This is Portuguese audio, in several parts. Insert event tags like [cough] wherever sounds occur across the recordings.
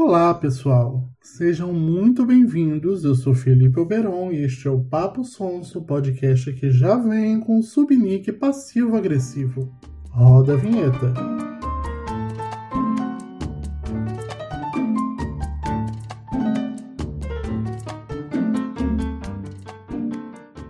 Olá, pessoal. Sejam muito bem-vindos. Eu sou Felipe Oberon e este é o Papo Sonso, podcast que já vem com o subnick passivo-agressivo. Roda a vinheta.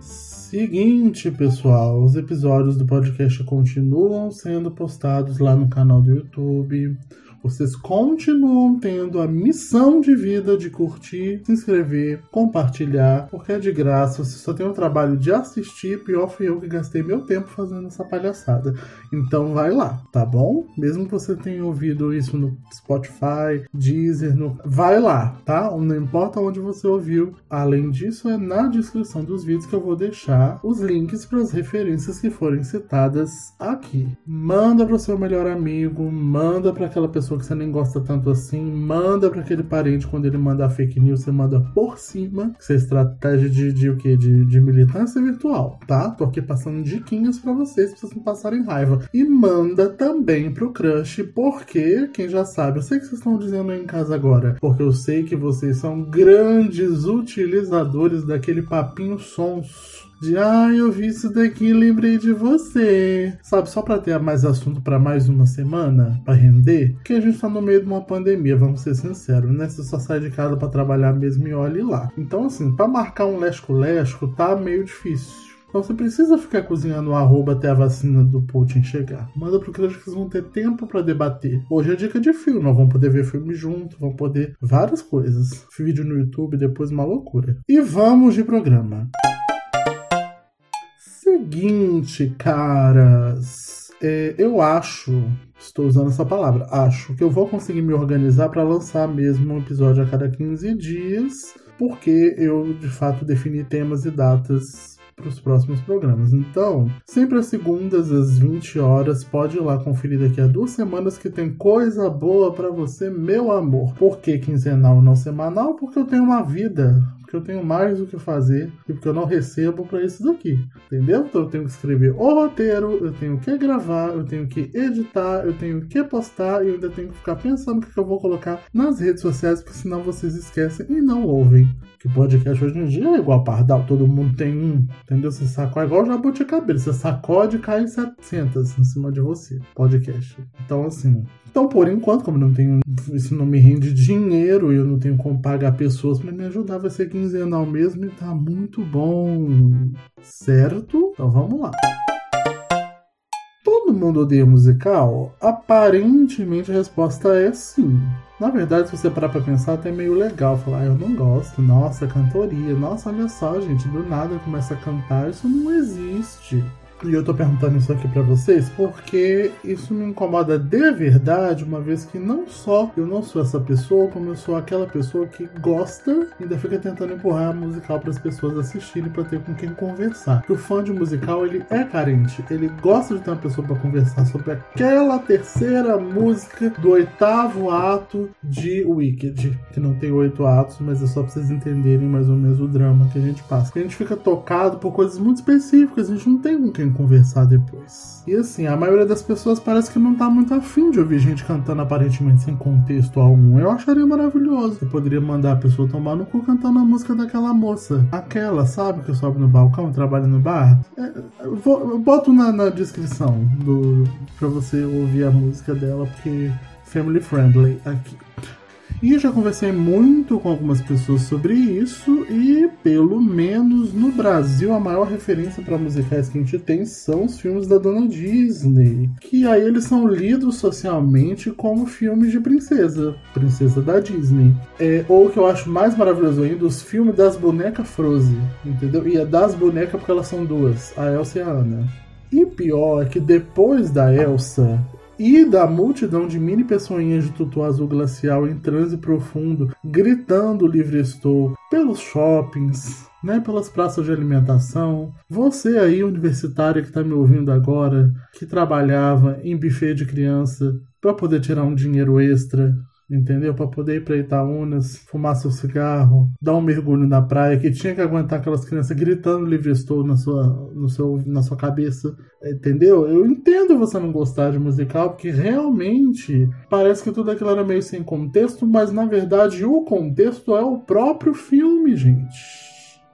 Seguinte, pessoal, os episódios do podcast continuam sendo postados lá no canal do YouTube. Vocês continuam tendo a missão de vida de curtir, se inscrever, compartilhar, porque é de graça. Você só tem o trabalho de assistir. Pior fui eu que gastei meu tempo fazendo essa palhaçada. Então vai lá, tá bom? Mesmo que você tenha ouvido isso no Spotify, Deezer, no... vai lá, tá? Não importa onde você ouviu. Além disso, é na descrição dos vídeos que eu vou deixar os links para as referências que forem citadas aqui. Manda para o seu melhor amigo, manda para aquela pessoa pessoa que você nem gosta tanto assim, manda para aquele parente quando ele mandar fake news, você manda por cima. Isso é estratégia de, de o quê? De, de militância virtual, tá? Tô aqui passando diquinhas para vocês, pra vocês não passarem raiva. E manda também pro crush, porque, quem já sabe, eu sei que vocês estão dizendo aí em casa agora, porque eu sei que vocês são grandes utilizadores daquele papinho sonso de ah, eu vi isso daqui e lembrei de você. Sabe, só para ter mais assunto para mais uma semana, para render, que a gente tá no meio de uma pandemia, vamos ser sinceros, né? Você só sai de casa para trabalhar mesmo e olhe lá. Então, assim, para marcar um lesco-lesco tá meio difícil. Então você precisa ficar cozinhando o arroba até a vacina do Putin chegar. Manda pro Crush que vocês vão ter tempo para debater. Hoje é dica de filme, nós vamos poder ver filme junto, vamos poder várias coisas. Vídeo no YouTube, depois uma loucura. E vamos de programa seguinte, caras. É, eu acho, estou usando essa palavra, acho que eu vou conseguir me organizar para lançar mesmo um episódio a cada 15 dias, porque eu de fato defini temas e datas para os próximos programas. Então, sempre às segundas, às 20 horas, pode ir lá conferir daqui a duas semanas que tem coisa boa para você, meu amor. Por que quinzenal não semanal? Porque eu tenho uma vida porque eu tenho mais o que fazer e porque eu não recebo para isso daqui, entendeu? Então eu tenho que escrever o roteiro, eu tenho que gravar, eu tenho que editar, eu tenho que postar e eu ainda tenho que ficar pensando o que eu vou colocar nas redes sociais, porque senão vocês esquecem e não ouvem. Que podcast hoje em dia é igual a pardal, todo mundo tem um, entendeu? Você sacode, igual jabuticabelo, você sacode e cai 700 em cima de você, podcast. Então, assim, então, por enquanto, como não tenho, isso não me rende dinheiro e eu não tenho como pagar pessoas para me ajudar, vai ser quinzenal mesmo e tá muito bom, certo? Então vamos lá. Todo mundo odeia musical? Aparentemente a resposta é sim. Na verdade, se você parar pra pensar, até é meio legal falar, ah, eu não gosto, nossa, cantoria, nossa, olha só, gente, do nada começa a cantar, isso não existe. E eu tô perguntando isso aqui para vocês porque isso me incomoda de verdade, uma vez que não só eu não sou essa pessoa, como eu sou aquela pessoa que gosta e ainda fica tentando empurrar musical para as pessoas assistirem para ter com quem conversar. Porque o fã de musical ele é carente, ele gosta de ter uma pessoa para conversar sobre aquela terceira música do oitavo ato de Wicked, que não tem oito atos, mas é só pra vocês entenderem mais ou menos o drama que a gente passa. Porque a gente fica tocado por coisas muito específicas, a gente não tem com quem conversar depois. E assim, a maioria das pessoas parece que não tá muito afim de ouvir gente cantando aparentemente sem contexto algum. Eu acharia maravilhoso. Eu poderia mandar a pessoa tomar no cu cantando a música daquela moça. Aquela, sabe, que sobe no balcão e trabalha no bar. É, eu boto na, na descrição do, pra você ouvir a música dela, porque family friendly aqui. E já conversei muito com algumas pessoas sobre isso e pelo menos no Brasil a maior referência para musicais que a gente tem são os filmes da Dona Disney, que aí eles são lidos socialmente como filmes de princesa, princesa da Disney. É, ou o que eu acho mais maravilhoso ainda, os filmes das bonecas Frozen, entendeu? E é das bonecas porque elas são duas, a Elsa e a Anna. E pior é que depois da Elsa, e da multidão de mini pessoinhas de tutu azul glacial em transe profundo, gritando livre estou pelos shoppings, né, pelas praças de alimentação. Você aí, universitária que está me ouvindo agora, que trabalhava em buffet de criança para poder tirar um dinheiro extra entendeu? Para poder ir para Itaúnas, fumar seu cigarro, dar um mergulho na praia, que tinha que aguentar aquelas crianças gritando livre estou na sua, no seu, na sua cabeça, entendeu? Eu entendo você não gostar de musical, porque realmente parece que tudo aquilo era meio sem contexto, mas na verdade o contexto é o próprio filme, gente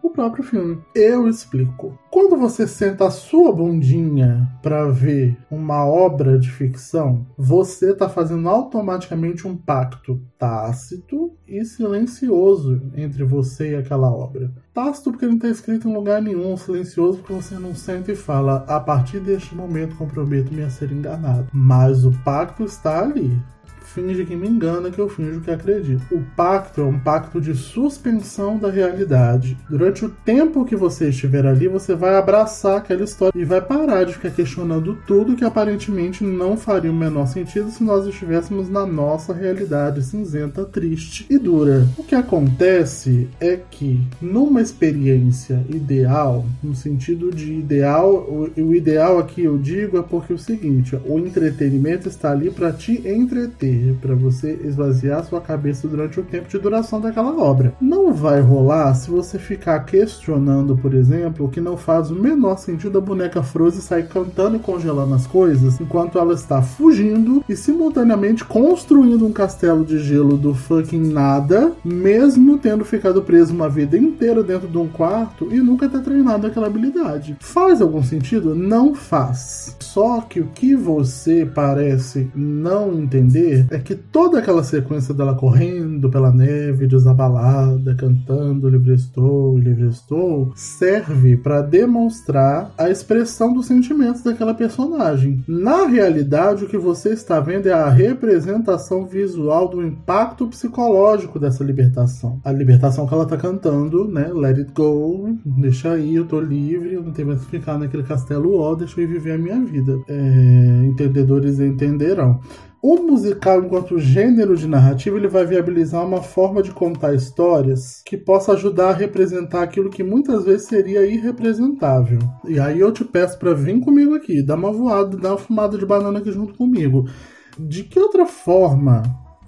o próprio filme. Eu explico. Quando você senta a sua bundinha para ver uma obra de ficção, você está fazendo automaticamente um pacto tácito e silencioso entre você e aquela obra. Tácito porque não está escrito em lugar nenhum, silencioso porque você não sente e fala: a partir deste momento comprometo-me a ser enganado. Mas o pacto está ali finge que me engana que eu finjo que acredito. O pacto é um pacto de suspensão da realidade. Durante o tempo que você estiver ali, você vai abraçar aquela história e vai parar de ficar questionando tudo que aparentemente não faria o menor sentido se nós estivéssemos na nossa realidade cinzenta, triste e dura. O que acontece é que numa experiência ideal, no sentido de ideal, o, o ideal aqui eu digo é porque é o seguinte, o entretenimento está ali para te entreter para você esvaziar sua cabeça durante o tempo de duração daquela obra. Não vai rolar se você ficar questionando, por exemplo, que não faz o menor sentido a boneca Frozen sair cantando e congelando as coisas enquanto ela está fugindo e simultaneamente construindo um castelo de gelo do fucking nada, mesmo tendo ficado preso uma vida inteira dentro de um quarto e nunca ter treinado aquela habilidade. Faz algum sentido? Não faz. Só que o que você parece não entender é que toda aquela sequência dela correndo pela neve, desabalada, cantando Livre Estou, Livre Estou, serve para demonstrar a expressão dos sentimentos daquela personagem. Na realidade, o que você está vendo é a representação visual do impacto psicológico dessa libertação. A libertação que ela está cantando, né? Let it go, deixa aí, eu tô livre, eu não tenho mais que ficar naquele castelo ó, deixa eu viver a minha vida. É, entendedores entenderão. O musical, enquanto gênero de narrativa, ele vai viabilizar uma forma de contar histórias que possa ajudar a representar aquilo que muitas vezes seria irrepresentável. E aí eu te peço para vir comigo aqui, dar uma voada, dar uma fumada de banana aqui junto comigo. De que outra forma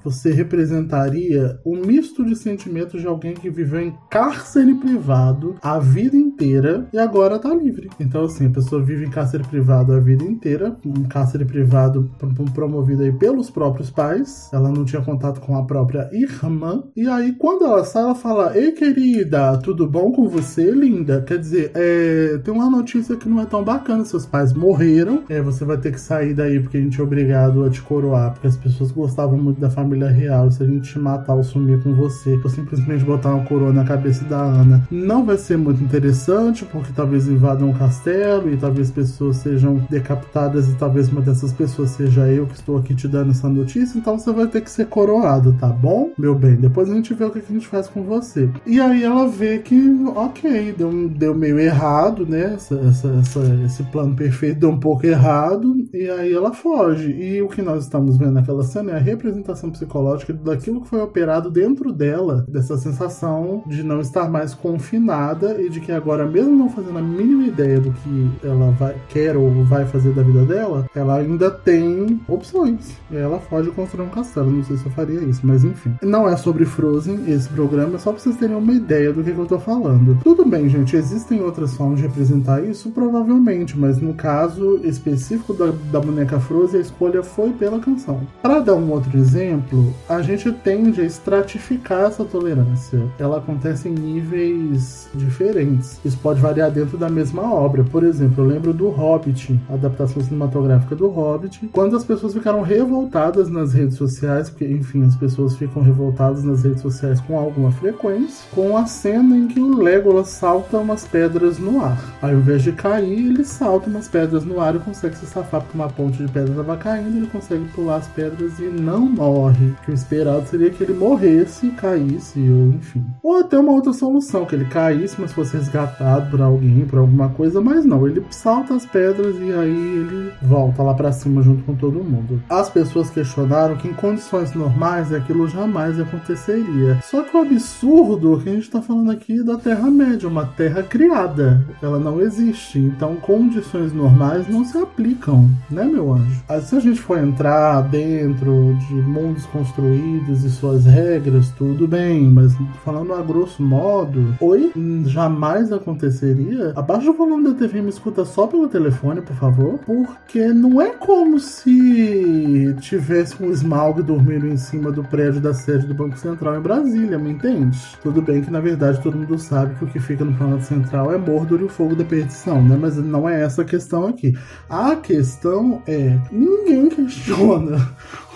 você representaria o um misto de sentimentos de alguém que viveu em cárcere privado a vida inteira e agora tá livre. Então, assim, a pessoa vive em cárcere privado a vida inteira, um cárcere privado promovido aí pelos próprios pais, ela não tinha contato com a própria irmã, e aí quando ela sai, ela fala: Ei, querida, tudo bom com você, linda? Quer dizer, é, tem uma notícia que não é tão bacana: seus pais morreram, é, você vai ter que sair daí porque a gente é obrigado a te coroar, porque as pessoas gostavam muito da família família real, se a gente te matar ou sumir com você, ou simplesmente botar uma coroa na cabeça da Ana, não vai ser muito interessante, porque talvez invadam um castelo e talvez pessoas sejam decapitadas e talvez uma dessas pessoas seja eu que estou aqui te dando essa notícia, então você vai ter que ser coroado, tá bom? Meu bem, depois a gente vê o que a gente faz com você. E aí ela vê que, ok, deu, deu meio errado, né? Essa, essa, essa, esse plano perfeito deu um pouco errado, e aí ela foge. E o que nós estamos vendo naquela cena é a representação psicológica psicológica daquilo que foi operado dentro dela, dessa sensação de não estar mais confinada e de que agora, mesmo não fazendo a mínima ideia do que ela vai, quer ou vai fazer da vida dela, ela ainda tem opções. E ela foge construir um castelo. Não sei se eu faria isso, mas enfim. Não é sobre Frozen esse programa, é só pra vocês terem uma ideia do que, que eu tô falando. Tudo bem, gente, existem outras formas de representar isso? Provavelmente, mas no caso específico da, da boneca Frozen, a escolha foi pela canção. Para dar um outro exemplo, a gente tende a estratificar essa tolerância. Ela acontece em níveis diferentes. Isso pode variar dentro da mesma obra. Por exemplo, eu lembro do Hobbit, a adaptação cinematográfica do Hobbit, quando as pessoas ficaram revoltadas nas redes sociais, porque, enfim, as pessoas ficam revoltadas nas redes sociais com alguma frequência, com a cena em que o Legolas salta umas pedras no ar. Ao invés de cair, ele salta umas pedras no ar e consegue se safar porque uma ponte de pedra estava caindo, ele consegue pular as pedras e não morre que o esperado seria que ele morresse, caísse, ou enfim. Ou até uma outra solução, que ele caísse, mas fosse maltratado por alguém, por alguma coisa, mas não, ele salta as pedras e aí ele volta lá para cima junto com todo mundo. As pessoas questionaram que em condições normais aquilo jamais aconteceria. Só que o absurdo que a gente tá falando aqui é da Terra-média, uma terra criada. Ela não existe. Então, condições normais não se aplicam, né, meu anjo? Se a gente for entrar dentro de mundos construídos e suas regras, tudo bem, mas falando a grosso modo, oi, jamais aconteceria. Abaixa o volume da TV e me escuta só pelo telefone, por favor, porque não é como se tivesse um Smaug dormindo em cima do prédio da sede do Banco Central em Brasília, me entende? Tudo bem que na verdade todo mundo sabe que o que fica no Planalto Central é Mordor e o fogo da perdição, né? Mas não é essa a questão aqui. A questão é: ninguém questiona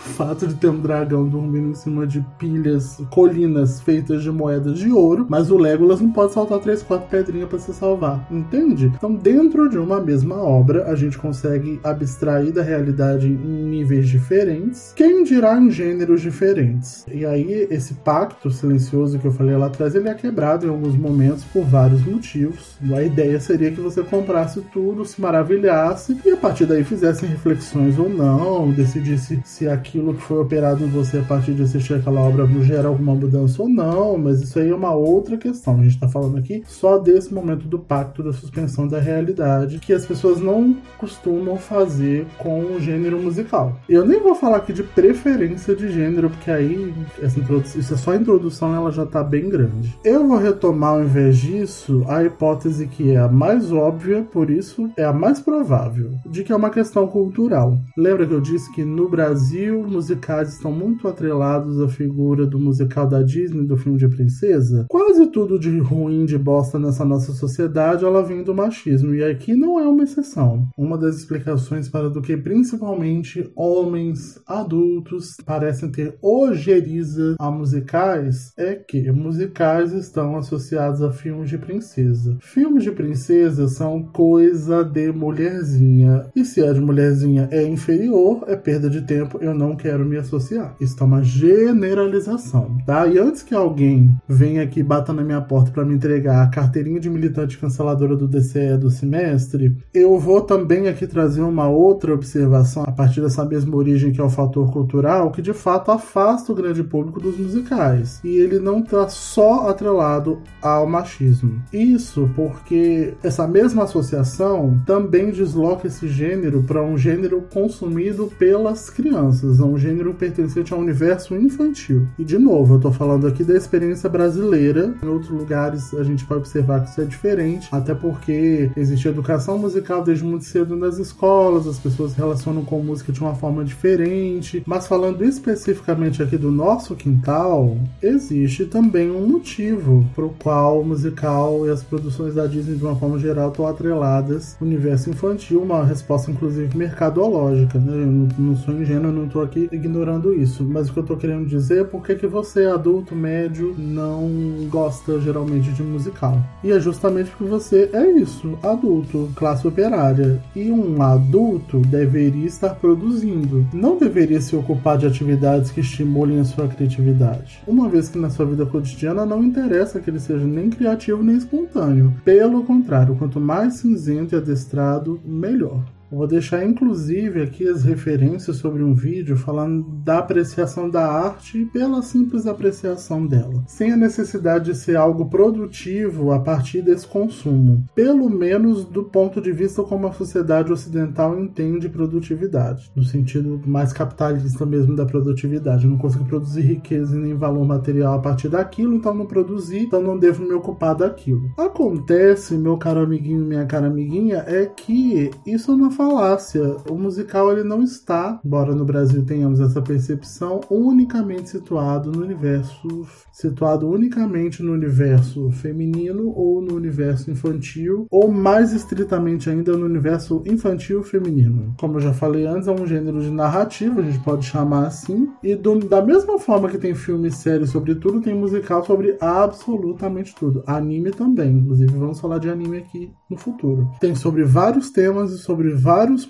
o fato de ter um dragão dormindo em cima de pilhas, colinas feitas de moedas de ouro, mas o Legolas não pode saltar três, quatro pedrinhas para se salvar, entende? Então, dentro de uma mesma obra, a gente consegue abstrair da realidade em níveis diferentes, quem dirá em gêneros diferentes. E aí, esse pacto silencioso que eu falei lá atrás, ele é quebrado em alguns momentos por vários motivos. A ideia seria que você comprasse tudo, se maravilhasse e a partir daí fizesse reflexões ou não, decidisse se aqui aquilo que foi operado em você a partir de assistir aquela obra gera alguma mudança ou não, mas isso aí é uma outra questão. A gente está falando aqui só desse momento do pacto da suspensão da realidade que as pessoas não costumam fazer com o gênero musical. Eu nem vou falar aqui de preferência de gênero, porque aí essa isso é só a introdução, ela já está bem grande. Eu vou retomar ao invés disso a hipótese que é a mais óbvia, por isso é a mais provável, de que é uma questão cultural. Lembra que eu disse que no Brasil musicais estão muito atrelados à figura do musical da Disney, do filme de princesa, quase tudo de ruim, de bosta nessa nossa sociedade, ela vem do machismo. E aqui não é uma exceção. Uma das explicações para do que principalmente homens adultos parecem ter ojeriza a musicais é que musicais estão associados a filmes de princesa. Filmes de princesa são coisa de mulherzinha. E se a de mulherzinha é inferior, é perda de tempo. Eu não não quero me associar. Isso tá uma generalização, tá? E antes que alguém venha aqui bata na minha porta para me entregar a carteirinha de militante canceladora do DCE do semestre, eu vou também aqui trazer uma outra observação a partir dessa mesma origem que é o fator cultural, que de fato afasta o grande público dos musicais. E ele não tá só atrelado ao machismo. Isso porque essa mesma associação também desloca esse gênero para um gênero consumido pelas crianças um gênero pertencente ao universo infantil. E de novo, eu tô falando aqui da experiência brasileira. Em outros lugares a gente vai observar que isso é diferente, até porque existe educação musical desde muito cedo nas escolas, as pessoas se relacionam com música de uma forma diferente. Mas falando especificamente aqui do nosso quintal, existe também um motivo pro qual o musical e as produções da Disney de uma forma geral estão atreladas ao universo infantil, uma resposta inclusive mercadológica. Né? Eu não, sou ingênuo, eu não tô aqui ignorando isso, mas o que eu tô querendo dizer é por que você, adulto médio, não gosta geralmente de musical. E é justamente porque você é isso, adulto, classe operária. E um adulto deveria estar produzindo, não deveria se ocupar de atividades que estimulem a sua criatividade. Uma vez que na sua vida cotidiana não interessa que ele seja nem criativo nem espontâneo. Pelo contrário, quanto mais cinzento e adestrado, melhor. Vou deixar inclusive aqui as referências sobre um vídeo falando da apreciação da arte pela simples apreciação dela, sem a necessidade de ser algo produtivo a partir desse consumo, pelo menos do ponto de vista como a sociedade ocidental entende produtividade, no sentido mais capitalista mesmo da produtividade. Eu não consigo produzir riqueza e nem valor material a partir daquilo, então não produzi, então não devo me ocupar daquilo. Acontece, meu caro amiguinho, minha cara amiguinha, é que isso não falácia. O musical ele não está, embora no Brasil tenhamos essa percepção, unicamente situado no universo, situado unicamente no universo feminino ou no universo infantil, ou mais estritamente ainda no universo infantil feminino. Como eu já falei antes, é um gênero de narrativa, a gente pode chamar assim, e do, da mesma forma que tem filme e série sobre tudo, tem musical sobre absolutamente tudo. Anime também, inclusive vamos falar de anime aqui no futuro. Tem sobre vários temas e sobre vários vários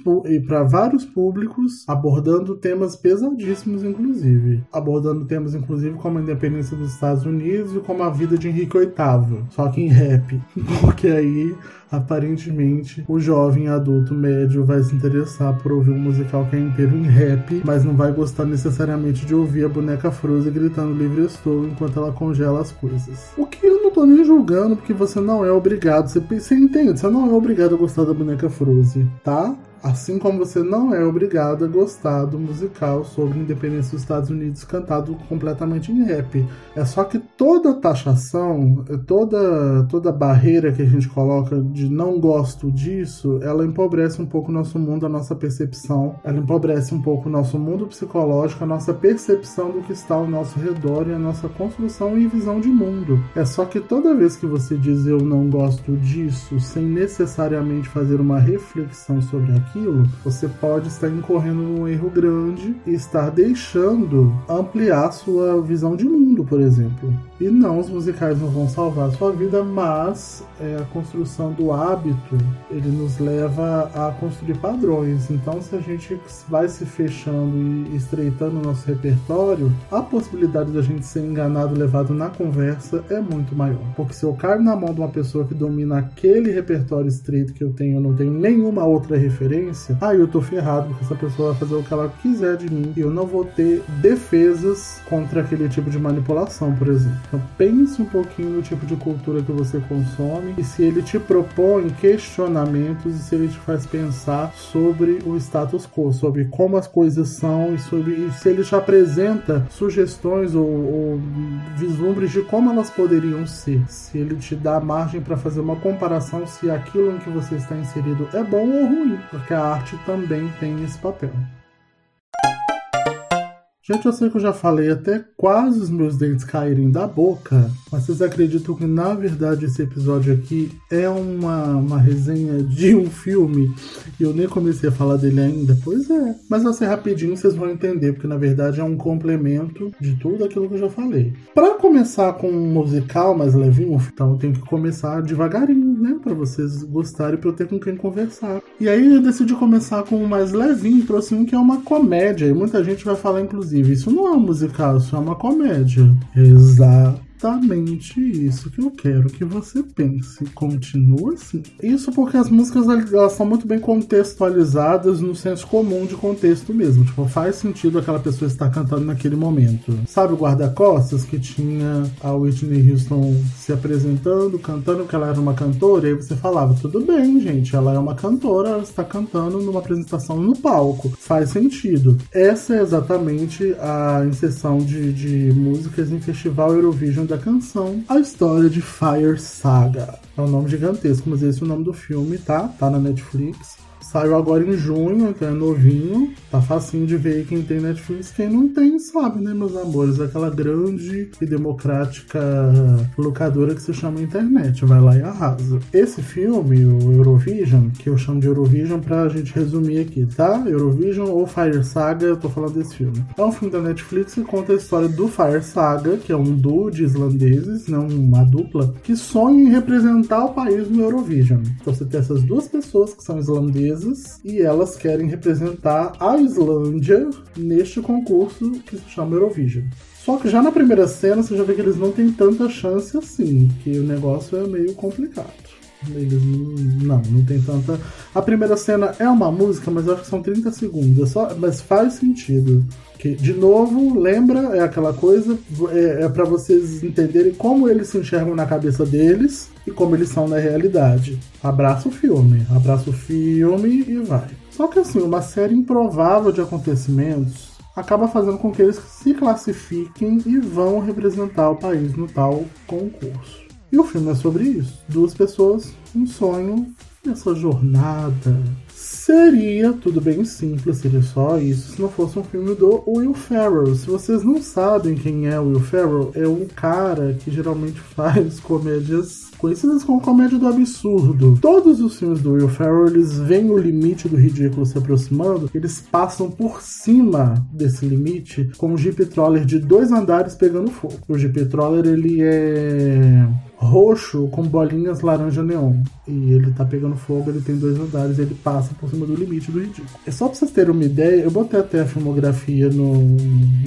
para vários públicos, abordando temas pesadíssimos, inclusive, abordando temas inclusive como a independência dos Estados Unidos e como a vida de Henrique VIII, só que em rap, [laughs] porque aí aparentemente o jovem adulto médio vai se interessar por ouvir um musical que é inteiro em rap, mas não vai gostar necessariamente de ouvir a boneca Frozen gritando livre estou enquanto ela congela as coisas. O que eu não tô nem julgando, porque você não é obrigado, você, você entende, você não é obrigado a gostar da boneca Frozen, tá? Assim como você não é obrigado a gostar do musical sobre a independência dos Estados Unidos cantado completamente em rap. É só que toda taxação, toda, toda barreira que a gente coloca de não gosto disso, ela empobrece um pouco o nosso mundo, a nossa percepção. Ela empobrece um pouco o nosso mundo psicológico, a nossa percepção do que está ao nosso redor e a nossa construção e visão de mundo. É só que toda vez que você diz eu não gosto disso, sem necessariamente fazer uma reflexão sobre aquilo, aquilo, você pode estar incorrendo num erro grande e estar deixando ampliar sua visão de mundo, por exemplo. E não, os musicais não vão salvar a sua vida, mas é, a construção do hábito ele nos leva a construir padrões. Então, se a gente vai se fechando e estreitando o nosso repertório, a possibilidade da gente ser enganado, levado na conversa é muito maior. Porque se eu caio na mão de uma pessoa que domina aquele repertório estreito que eu tenho, eu não tenho nenhuma outra referência, aí eu tô ferrado, porque essa pessoa vai fazer o que ela quiser de mim e eu não vou ter defesas contra aquele tipo de manipulação, por exemplo. Então pense um pouquinho no tipo de cultura que você consome e se ele te propõe questionamentos e se ele te faz pensar sobre o status quo, sobre como as coisas são e sobre e se ele te apresenta sugestões ou, ou vislumbres de como elas poderiam ser. Se ele te dá margem para fazer uma comparação se aquilo em que você está inserido é bom ou ruim, porque a arte também tem esse papel. Gente, eu sei que eu já falei até quase os meus dentes caírem da boca, mas vocês acreditam que na verdade esse episódio aqui é uma, uma resenha de um filme e eu nem comecei a falar dele ainda? Pois é, mas vai ser rapidinho, vocês vão entender, porque na verdade é um complemento de tudo aquilo que eu já falei. Para começar com um musical mais levinho, então eu tenho que começar devagarinho, né? Para vocês gostarem, para eu ter com quem conversar. E aí eu decidi começar com um mais levinho, trouxe um que é uma comédia, e muita gente vai falar inclusive Inclusive, isso não é um musical, isso é uma comédia. Exato exatamente isso que eu quero que você pense. Continua assim. Isso porque as músicas elas são muito bem contextualizadas no senso comum de contexto mesmo. Tipo, faz sentido aquela pessoa estar cantando naquele momento. Sabe o guarda-costas que tinha a Whitney Houston se apresentando, cantando que ela era uma cantora? E aí você falava, tudo bem, gente, ela é uma cantora, ela está cantando numa apresentação no palco. Faz sentido. Essa é exatamente a inserção de, de músicas em festival Eurovision da canção A História de Fire Saga. É um nome gigantesco, mas esse é o nome do filme, tá? Tá na Netflix. Saiu agora em junho, que é novinho. Tá facinho de ver quem tem Netflix. Quem não tem, sabe, né, meus amores? Aquela grande e democrática locadora que se chama internet. Vai lá e arrasa. Esse filme, o Eurovision, que eu chamo de Eurovision pra gente resumir aqui, tá? Eurovision ou Fire Saga, eu tô falando desse filme. É um filme da Netflix que conta a história do Fire Saga, que é um duo de islandeses, não uma dupla, que sonha em representar o país no Eurovision. Então você tem essas duas pessoas que são e elas querem representar a Islândia neste concurso que se chama Eurovision. Só que já na primeira cena você já vê que eles não têm tanta chance assim, que o negócio é meio complicado. Eles não, não tem tanta. A primeira cena é uma música, mas eu acho que são 30 segundos. É só, mas faz sentido. Que, de novo, lembra, é aquela coisa, é, é para vocês entenderem como eles se enxergam na cabeça deles e como eles são na realidade. Abraça o filme, abraça o filme e vai. Só que assim, uma série improvável de acontecimentos acaba fazendo com que eles se classifiquem e vão representar o país no tal concurso. E o filme é sobre isso. Duas pessoas, um sonho, essa jornada Seria tudo bem simples, seria só isso se não fosse um filme do Will Ferrell. Se vocês não sabem quem é o Will Ferrell, é um cara que geralmente [laughs] faz comédias conhecidas como comédia do absurdo. Todos os filmes do Will Ferrell, eles veem o limite do ridículo se aproximando, eles passam por cima desse limite com um Jeep Troller de dois andares pegando fogo. O Jeep Troller, ele é roxo com bolinhas laranja neon. E ele tá pegando fogo, ele tem dois andares ele passa por cima do limite do ridículo. É só pra vocês terem uma ideia, eu botei até a filmografia no,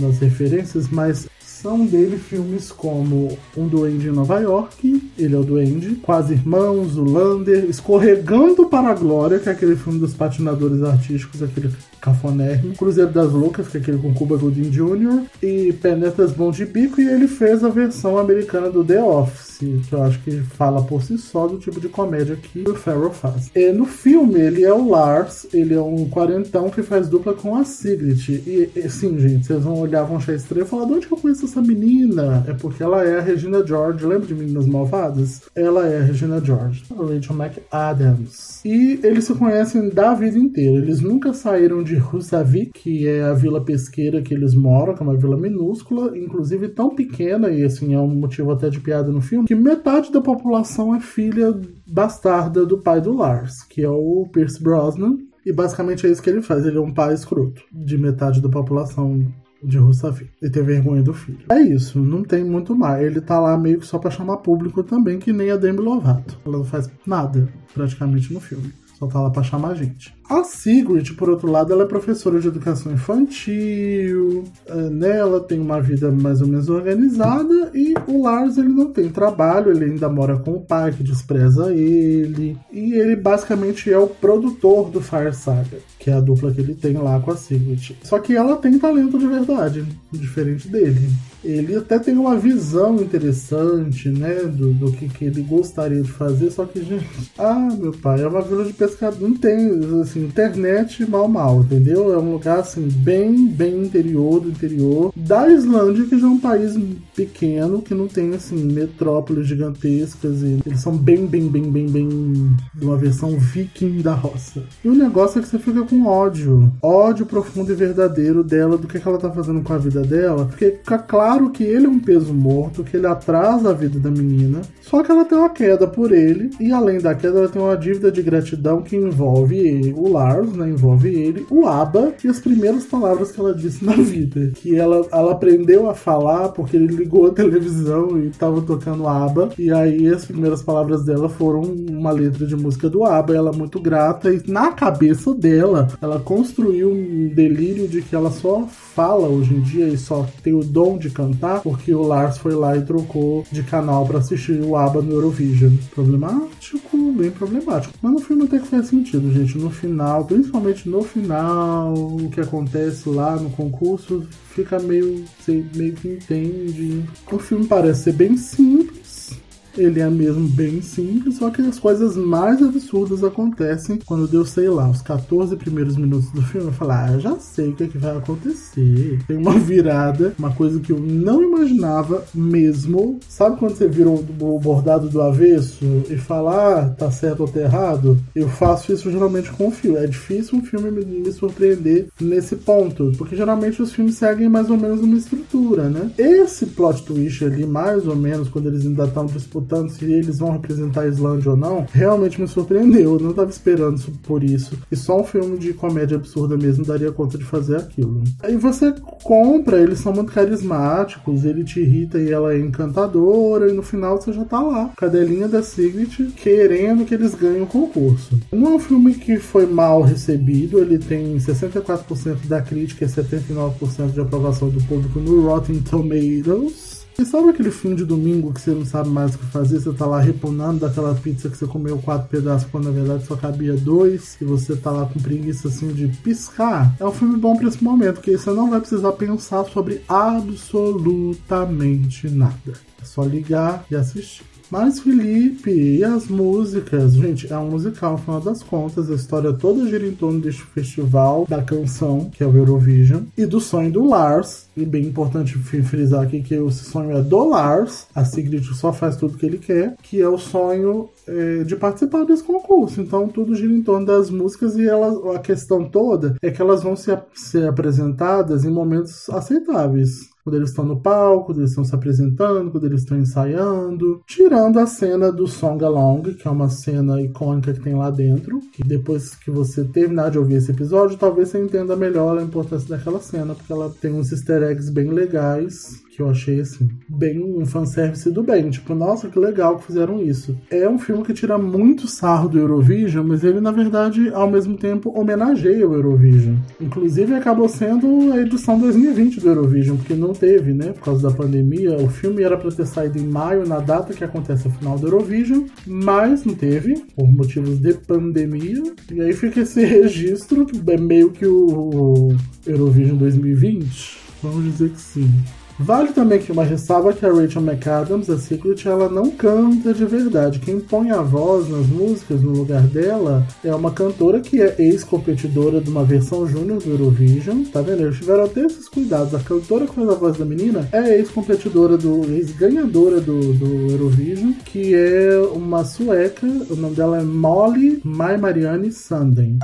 nas referências, mas são dele filmes como Um Duende em Nova York, ele é o Duende, Quase Irmãos, O Lander, Escorregando para a Glória, que é aquele filme dos patinadores artísticos, aquele cafonérrimo, Cruzeiro das Loucas, que é aquele com Cuba Gooding Jr., e Penetras Bom de Bico, e ele fez a versão americana do The Office, que eu acho que fala por si só do tipo de comédia que o Farrell faz. E no filme, ele é o Lars, ele é um quarentão que faz dupla com a Sigrid. E, e sim, gente, vocês vão olhar, vão achar estranho e falar, de onde que eu conheço essa menina? É porque ela é a Regina George, lembra de Meninas Malvadas? Ela é a Regina George, a Rachel McAdams. E eles se conhecem da vida inteira, eles nunca saíram de de Husavik, que é a vila pesqueira que eles moram, que é uma vila minúscula, inclusive tão pequena, e assim é um motivo até de piada no filme, que metade da população é filha bastarda do pai do Lars, que é o Pierce Brosnan. E basicamente é isso que ele faz, ele é um pai escroto de metade da população de Roussavi e ter vergonha do filho. É isso, não tem muito mais. Ele tá lá meio que só pra chamar público também, que nem a Demi Lovato. Ela não faz nada praticamente no filme. Só tá lá pra chamar gente. A Sigrid, por outro lado, ela é professora de educação infantil, é, né? ela tem uma vida mais ou menos organizada e o Lars ele não tem trabalho, ele ainda mora com o pai que despreza ele e ele basicamente é o produtor do Fire Saga, que é a dupla que ele tem lá com a Sigrid. Só que ela tem talento de verdade, diferente dele. Ele até tem uma visão interessante, né, do, do que, que ele gostaria de fazer, só que, gente, ah, meu pai, é uma vila de pescador, não tem, assim, internet mal mal, entendeu? É um lugar assim bem, bem interior do interior da Islândia, que já é um país pequeno, que não tem assim metrópoles gigantescas e eles são bem, bem, bem, bem, bem de uma versão viking da roça. E o negócio é que você fica com ódio, ódio profundo e verdadeiro dela do que, que ela tá fazendo com a vida dela, porque fica claro que ele é um peso morto, que ele atrasa a vida da menina, só que ela tem uma queda por ele e além da queda ela tem uma dívida de gratidão que envolve o Lars, né, envolve ele, o Abba e as primeiras palavras que ela disse na vida. Que ela, ela aprendeu a falar porque ele ligou a televisão e tava tocando Abba. E aí as primeiras palavras dela foram uma letra de música do Abba. Ela é muito grata e na cabeça dela, ela construiu um delírio de que ela só fala hoje em dia e só tem o dom de cantar porque o Lars foi lá e trocou de canal para assistir o ABBA no Eurovision. Problemático, bem problemático. Mas no filme até que faz sentido, gente. No final, principalmente no final, o que acontece lá no concurso fica meio. Você meio que entende. O filme parece ser bem simples ele é mesmo bem simples, só que as coisas mais absurdas acontecem quando deu, sei lá, os 14 primeiros minutos do filme. Eu falo, ah, já sei o que, é que vai acontecer. Tem uma virada, uma coisa que eu não imaginava mesmo. Sabe quando você vira o bordado do avesso e fala, ah, tá certo ou tá errado? Eu faço isso geralmente com o filme. É difícil um filme me, me surpreender nesse ponto, porque geralmente os filmes seguem mais ou menos uma estrutura, né? Esse plot twist ali, mais ou menos, quando eles ainda estão disputando disputando se eles vão representar a Islândia ou não, realmente me surpreendeu. Eu não estava esperando por isso. E só um filme de comédia absurda mesmo daria conta de fazer aquilo. Aí você compra, eles são muito carismáticos, ele te irrita e ela é encantadora, e no final você já tá lá, cadelinha da Sigrid, querendo que eles ganhem o concurso. Não é um filme que foi mal recebido, ele tem 64% da crítica e 79% de aprovação do público no Rotten Tomatoes. E sabe aquele fim de domingo que você não sabe mais o que fazer? Você tá lá repunando daquela pizza que você comeu quatro pedaços quando na verdade só cabia dois, e você tá lá com preguiça assim de piscar. É um filme bom pra esse momento, porque você não vai precisar pensar sobre absolutamente nada. É só ligar e assistir. Mas Felipe, e as músicas? Gente, é um musical, no final das contas, a história toda gira em torno deste festival da canção, que é o Eurovision, e do sonho do Lars. E bem importante frisar aqui que esse sonho é do Lars, a Sigrid só faz tudo que ele quer, que é o sonho é, de participar desse concurso. Então tudo gira em torno das músicas e elas, a questão toda é que elas vão ser, ser apresentadas em momentos aceitáveis quando eles estão no palco, quando eles estão se apresentando, quando eles estão ensaiando, tirando a cena do Song Along, que é uma cena icônica que tem lá dentro, depois que você terminar de ouvir esse episódio, talvez você entenda melhor a importância daquela cena, porque ela tem uns easter eggs bem legais que eu achei assim, bem um fanservice do bem. Tipo, nossa, que legal que fizeram isso. É um filme que tira muito sarro do Eurovision, mas ele, na verdade, ao mesmo tempo, homenageia o Eurovision. Inclusive, acabou sendo a edição 2020 do Eurovision, porque não teve, né? Por causa da pandemia. O filme era para ter saído em maio, na data que acontece a final do Eurovision, mas não teve, por motivos de pandemia. E aí fica esse [laughs] registro, é meio que o Eurovision 2020. Vamos dizer que sim. Vale também que uma ressalva que a Rachel McAdams, a Secret, ela não canta de verdade. Quem põe a voz nas músicas no lugar dela é uma cantora que é ex-competidora de uma versão júnior do Eurovision. Tá vendo? Eles tiveram até esses cuidados. A cantora que faz a voz da menina é ex-competidora do. ex-ganhadora do, do Eurovision, que é uma sueca. O nome dela é Molly Mai Marianne Sanden.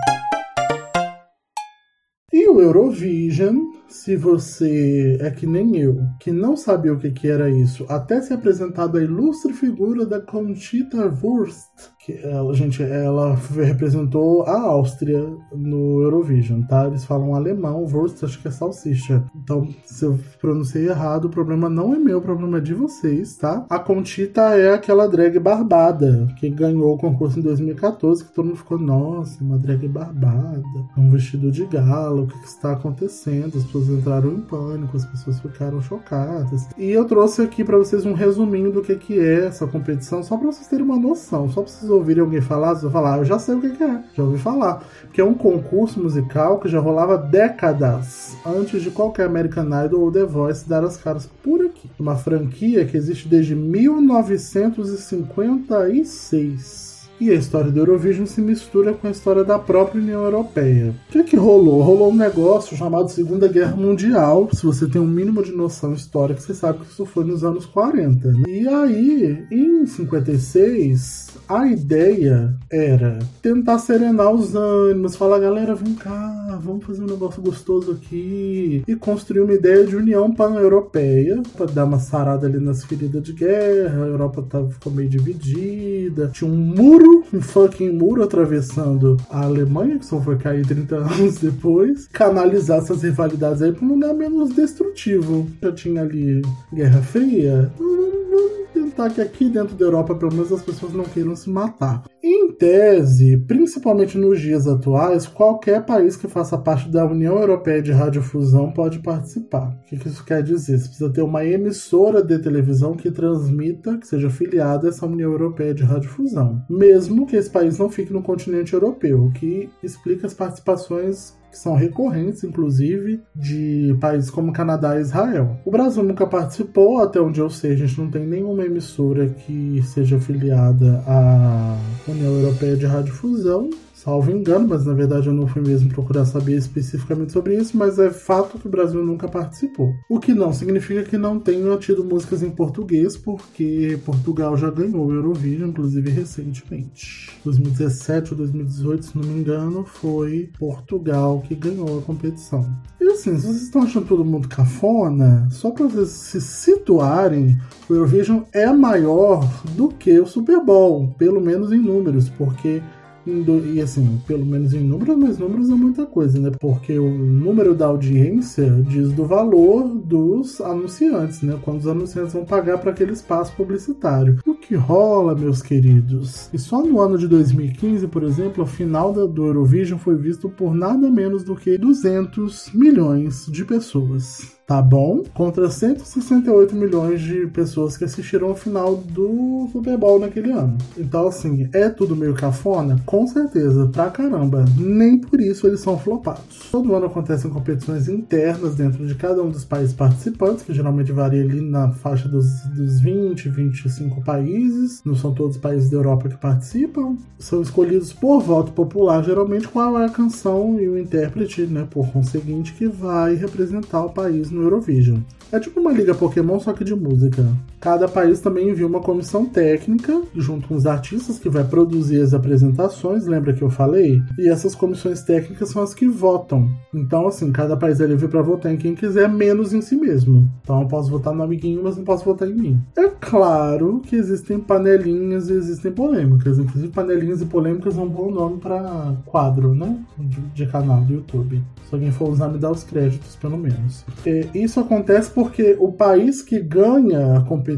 E o Eurovision se você é que nem eu, que não sabia o que, que era isso, até se apresentado a ilustre figura da Conchita Wurst, que ela, gente, ela representou a Áustria no Eurovision, tá? Eles falam alemão, Wurst acho que é salsicha. Então, se eu pronunciei errado, o problema não é meu, o problema é de vocês, tá? A Conchita é aquela drag barbada que ganhou o concurso em 2014, que todo mundo ficou, nossa, uma drag barbada, um vestido de gala, o que, que está acontecendo? As pessoas entraram em pânico, as pessoas ficaram chocadas. E eu trouxe aqui para vocês um resuminho do que, que é essa competição, só para vocês terem uma noção, só para vocês ouvirem alguém falar, vocês vão falar, ah, eu já sei o que, que é, já ouvi falar. Que é um concurso musical que já rolava décadas antes de qualquer American Idol ou The Voice dar as caras por aqui. Uma franquia que existe desde 1956. E a história do Eurovision se mistura com a história da própria União Europeia. O que, que rolou? Rolou um negócio chamado Segunda Guerra Mundial. Se você tem um mínimo de noção histórica, você sabe que isso foi nos anos 40. Né? E aí, em 56, a ideia era tentar serenar os ânimos, falar, galera, vem cá, vamos fazer um negócio gostoso aqui. E construir uma ideia de união pan-europeia, para dar uma sarada ali nas feridas de guerra. A Europa tava, ficou meio dividida. Tinha um muro muro, um fucking muro atravessando a Alemanha, que só foi cair 30 [laughs] anos depois, canalizar essas rivalidades aí para um lugar menos destrutivo. Já tinha ali Guerra Fria. Vamos tentar que aqui dentro da Europa, pelo menos, as pessoas não queiram se matar. Em tese, principalmente nos dias atuais, qualquer país que faça parte da União Europeia de Radiodifusão pode participar. O que isso quer dizer? Você precisa ter uma emissora de televisão que transmita, que seja filiada a essa União Europeia de Radiodifusão. Mesmo que esse país não fique no continente europeu, o que explica as participações que são recorrentes, inclusive, de países como Canadá e Israel. O Brasil nunca participou, até onde eu sei, a gente não tem nenhuma emissora que seja afiliada à União Europeia de Radiodifusão salvo engano, mas na verdade eu não fui mesmo procurar saber especificamente sobre isso, mas é fato que o Brasil nunca participou. O que não significa que não tenha tido músicas em português, porque Portugal já ganhou o Eurovision, inclusive recentemente. 2017 ou 2018, se não me engano, foi Portugal que ganhou a competição. E assim, se vocês estão achando todo mundo cafona, só para vocês se situarem, o Eurovision é maior do que o Super Bowl, pelo menos em números, porque e assim, pelo menos em números, mas números é muita coisa, né? Porque o número da audiência diz do valor dos anunciantes, né? Quando os anunciantes vão pagar para aquele espaço publicitário. O que rola, meus queridos? E só no ano de 2015, por exemplo, a final do Eurovision foi visto por nada menos do que 200 milhões de pessoas tá bom? Contra 168 milhões de pessoas que assistiram ao final do Super Bowl naquele ano. Então, assim, é tudo meio cafona? Com certeza, pra caramba. Nem por isso eles são flopados. Todo ano acontecem competições internas dentro de cada um dos países participantes, que geralmente varia ali na faixa dos, dos 20, 25 países. Não são todos os países da Europa que participam. São escolhidos por voto popular, geralmente qual é a canção e o intérprete, né, por conseguinte, que vai representar o país no no Eurovision. É tipo uma liga Pokémon, só que de música. Cada país também envia uma comissão técnica, junto com os artistas, que vai produzir as apresentações, lembra que eu falei? E essas comissões técnicas são as que votam. Então, assim, cada país é livre para votar em quem quiser, menos em si mesmo. Então, eu posso votar no amiguinho, mas não posso votar em mim. É claro que existem panelinhas e existem polêmicas. Inclusive, panelinhas e polêmicas é um bom nome para quadro, né? De, de, canal do YouTube. Se alguém for usar, me dá os créditos, pelo menos. E isso acontece porque o país que ganha a competição,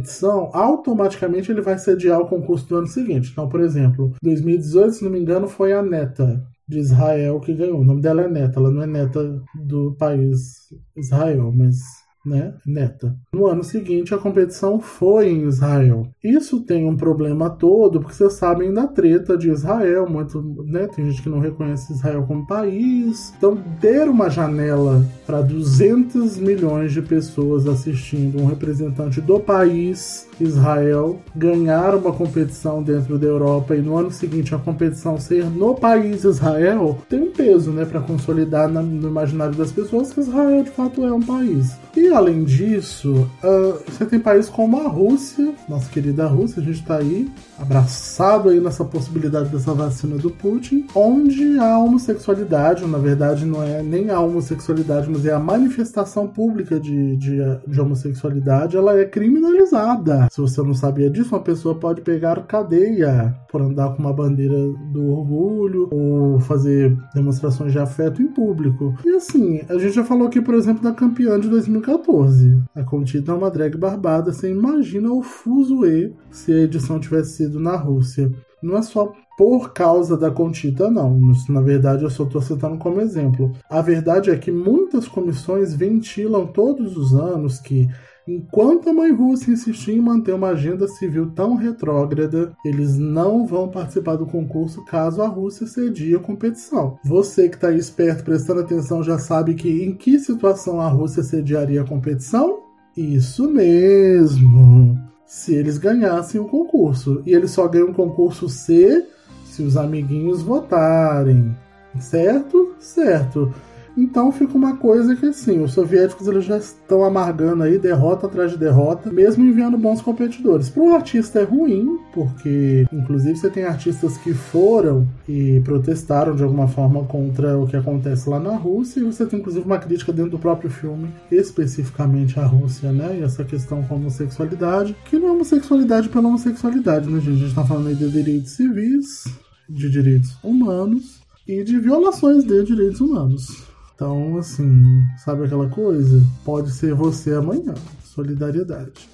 automaticamente ele vai sediar o concurso do ano seguinte. Então, por exemplo, 2018, se não me engano, foi a Neta de Israel que ganhou. O nome dela é Neta, ela não é neta do país Israel, mas né, neta. No ano seguinte, a competição foi em Israel. Isso tem um problema todo, porque vocês sabem da treta de Israel, muito, né, tem gente que não reconhece Israel como país. Então, ter uma janela para 200 milhões de pessoas assistindo um representante do país Israel ganhar uma competição dentro da Europa e no ano seguinte a competição ser no país Israel, tem um peso, né, para consolidar no imaginário das pessoas que Israel de fato é um país. E além disso, uh, você tem países como a Rússia, nossa querida Rússia, a gente está aí abraçado aí nessa possibilidade dessa vacina do Putin, onde a homossexualidade, na verdade não é nem a homossexualidade, mas é a manifestação pública de, de, de homossexualidade, ela é criminalizada. Se você não sabia disso, uma pessoa pode pegar cadeia por andar com uma bandeira do orgulho ou fazer demonstrações de afeto em público. E assim, a gente já falou aqui, por exemplo, da campeã de 2014. A Contita é uma drag barbada. Você imagina o fuzuê se a edição tivesse sido na Rússia. Não é só por causa da Contita, não. na verdade, eu só estou citando como exemplo. A verdade é que muitas comissões ventilam todos os anos que Enquanto a mãe Rússia insistir em manter uma agenda civil tão retrógrada, eles não vão participar do concurso caso a Rússia cedie a competição. Você que está aí esperto, prestando atenção, já sabe que em que situação a Rússia sediaria a competição? Isso mesmo! Se eles ganhassem o concurso. E eles só ganham o concurso C se os amiguinhos votarem. Certo? Certo. Então fica uma coisa que assim, os soviéticos eles já estão amargando aí derrota atrás de derrota, mesmo enviando bons competidores. Para o artista é ruim, porque inclusive você tem artistas que foram e protestaram de alguma forma contra o que acontece lá na Rússia, e você tem inclusive uma crítica dentro do próprio filme, especificamente à Rússia, né? E essa questão com a homossexualidade, que não é homossexualidade pela homossexualidade, né, gente? A gente tá falando aí de direitos civis, de direitos humanos e de violações de direitos humanos. Então, assim, sabe aquela coisa? Pode ser você amanhã. Solidariedade.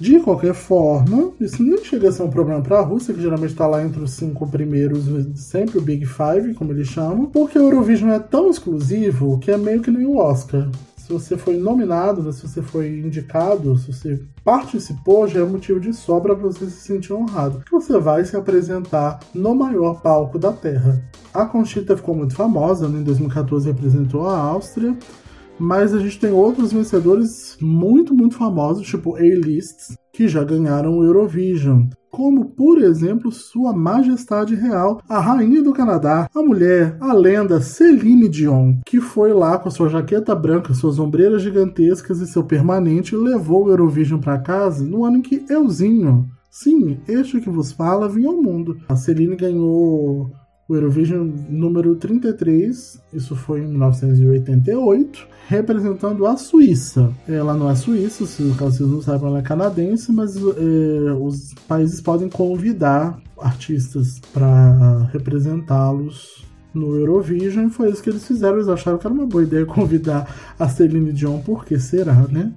De qualquer forma, isso nem chega a ser um problema para a Rússia, que geralmente está lá entre os cinco primeiros, sempre o Big Five, como eles chamam, porque o Eurovision é tão exclusivo que é meio que nem o Oscar se você foi nominado, se você foi indicado, se você participou, já é motivo de sobra para você se sentir honrado. Você vai se apresentar no maior palco da Terra. A Conchita ficou muito famosa, né? em 2014 representou a Áustria, mas a gente tem outros vencedores muito, muito famosos, tipo A-Lists, que já ganharam o Eurovision como, por exemplo, Sua Majestade Real, a Rainha do Canadá, a mulher, a lenda Celine Dion, que foi lá com sua jaqueta branca, suas ombreiras gigantescas e seu permanente levou o Eurovision para casa no ano em que euzinho, sim, este que vos fala, vinha ao mundo. A Celine ganhou o Eurovision número 33, isso foi em 1988, representando a Suíça. Ela não é suíça, se vocês não sabem, ela é canadense, mas é, os países podem convidar artistas para representá-los no Eurovision e foi isso que eles fizeram. Eles acharam que era uma boa ideia convidar a Celine Dion, por que será, né?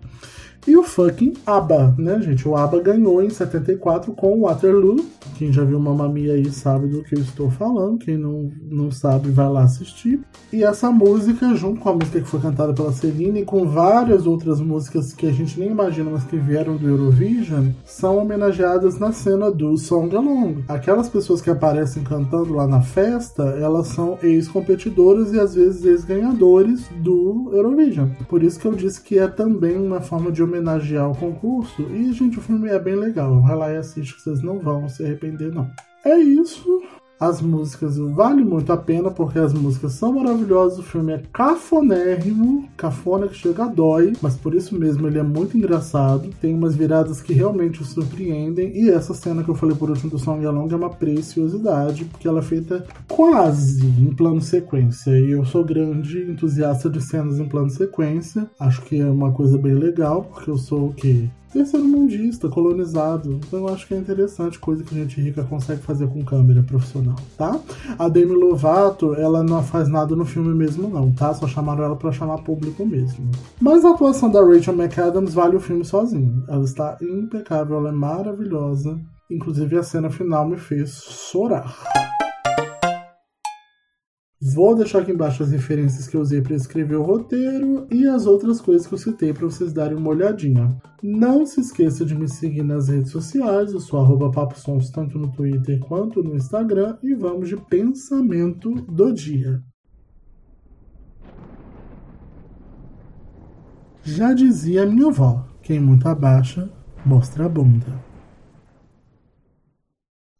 E o fucking ABBA, né, gente? O ABBA ganhou em 74 com Waterloo. Quem já viu Mamma Mia aí sabe do que eu estou falando. Quem não, não sabe, vai lá assistir. E essa música, junto com a música que foi cantada pela Celine e com várias outras músicas que a gente nem imagina, mas que vieram do Eurovision, são homenageadas na cena do Song Along. Aquelas pessoas que aparecem cantando lá na festa, elas são ex-competidoras e às vezes ex-ganhadores do Eurovision. Por isso que eu disse que é também uma forma de homenagear o concurso. E, gente, o filme é bem legal. Vai lá e assiste que vocês não vão se arrepender, não. É isso. As músicas vale muito a pena porque as músicas são maravilhosas. O filme é cafonérrimo, cafona que chega a dói, mas por isso mesmo ele é muito engraçado. Tem umas viradas que realmente o surpreendem. E essa cena que eu falei por último do Song Along é uma preciosidade, porque ela é feita quase em plano sequência. E eu sou grande entusiasta de cenas em plano sequência. Acho que é uma coisa bem legal, porque eu sou o quê? Terceiro mundista, colonizado. Então eu acho que é interessante, coisa que a gente rica consegue fazer com câmera profissional, tá? A Demi Lovato, ela não faz nada no filme mesmo não, tá? Só chamaram ela para chamar público mesmo. Mas a atuação da Rachel McAdams vale o filme sozinho. Ela está impecável, ela é maravilhosa. Inclusive a cena final me fez chorar. Vou deixar aqui embaixo as referências que eu usei para escrever o roteiro e as outras coisas que eu citei para vocês darem uma olhadinha. Não se esqueça de me seguir nas redes sociais, eu sou paposons tanto no Twitter quanto no Instagram e vamos de pensamento do dia. Já dizia minha avó, quem muito abaixa, mostra a bunda.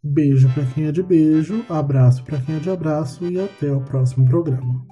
Beijo para quem é de beijo, abraço para quem é de abraço e até o próximo programa.